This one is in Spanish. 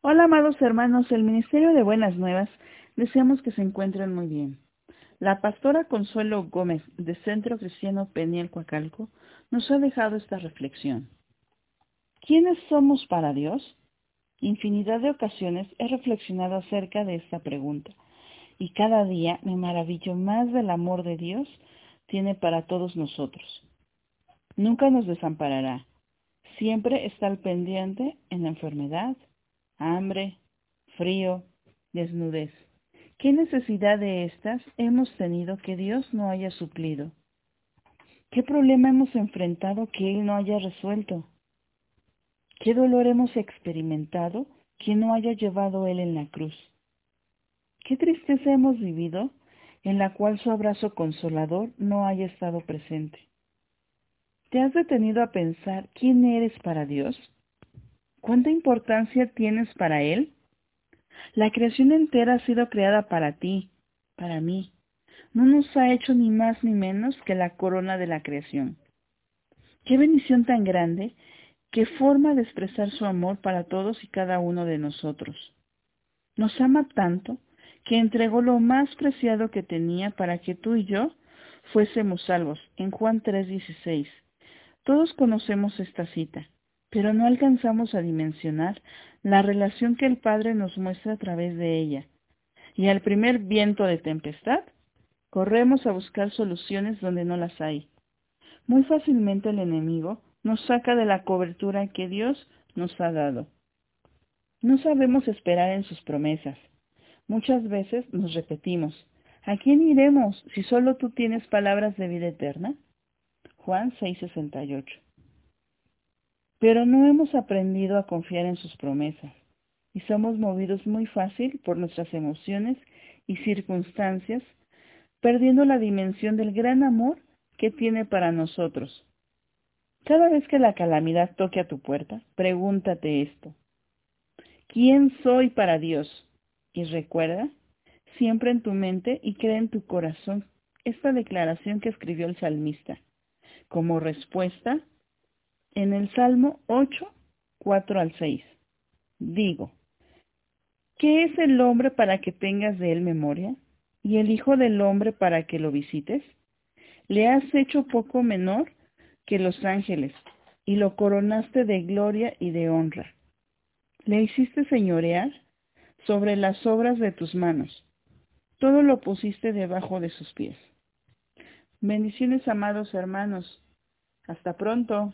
Hola, amados hermanos, el Ministerio de Buenas Nuevas deseamos que se encuentren muy bien. La pastora Consuelo Gómez de Centro Cristiano Peniel Coacalco nos ha dejado esta reflexión. ¿Quiénes somos para Dios? Infinidad de ocasiones he reflexionado acerca de esta pregunta y cada día me maravillo más del amor de Dios tiene para todos nosotros. Nunca nos desamparará. Siempre está al pendiente en la enfermedad, hambre, frío, desnudez. ¿Qué necesidad de estas hemos tenido que Dios no haya suplido? ¿Qué problema hemos enfrentado que Él no haya resuelto? ¿Qué dolor hemos experimentado que no haya llevado Él en la cruz? ¿Qué tristeza hemos vivido en la cual su abrazo consolador no haya estado presente? ¿Te has detenido a pensar quién eres para Dios? ¿Cuánta importancia tienes para Él? La creación entera ha sido creada para ti, para mí. No nos ha hecho ni más ni menos que la corona de la creación. Qué bendición tan grande, qué forma de expresar su amor para todos y cada uno de nosotros. Nos ama tanto que entregó lo más preciado que tenía para que tú y yo fuésemos salvos, en Juan 3:16. Todos conocemos esta cita pero no alcanzamos a dimensionar la relación que el Padre nos muestra a través de ella. Y al primer viento de tempestad, corremos a buscar soluciones donde no las hay. Muy fácilmente el enemigo nos saca de la cobertura que Dios nos ha dado. No sabemos esperar en sus promesas. Muchas veces nos repetimos, ¿a quién iremos si solo tú tienes palabras de vida eterna? Juan 6:68 pero no hemos aprendido a confiar en sus promesas y somos movidos muy fácil por nuestras emociones y circunstancias, perdiendo la dimensión del gran amor que tiene para nosotros. Cada vez que la calamidad toque a tu puerta, pregúntate esto. ¿Quién soy para Dios? Y recuerda siempre en tu mente y cree en tu corazón esta declaración que escribió el salmista. Como respuesta, en el Salmo 8, 4 al 6. Digo, ¿qué es el hombre para que tengas de él memoria? ¿Y el Hijo del hombre para que lo visites? Le has hecho poco menor que los ángeles, y lo coronaste de gloria y de honra. Le hiciste señorear sobre las obras de tus manos. Todo lo pusiste debajo de sus pies. Bendiciones, amados hermanos. Hasta pronto.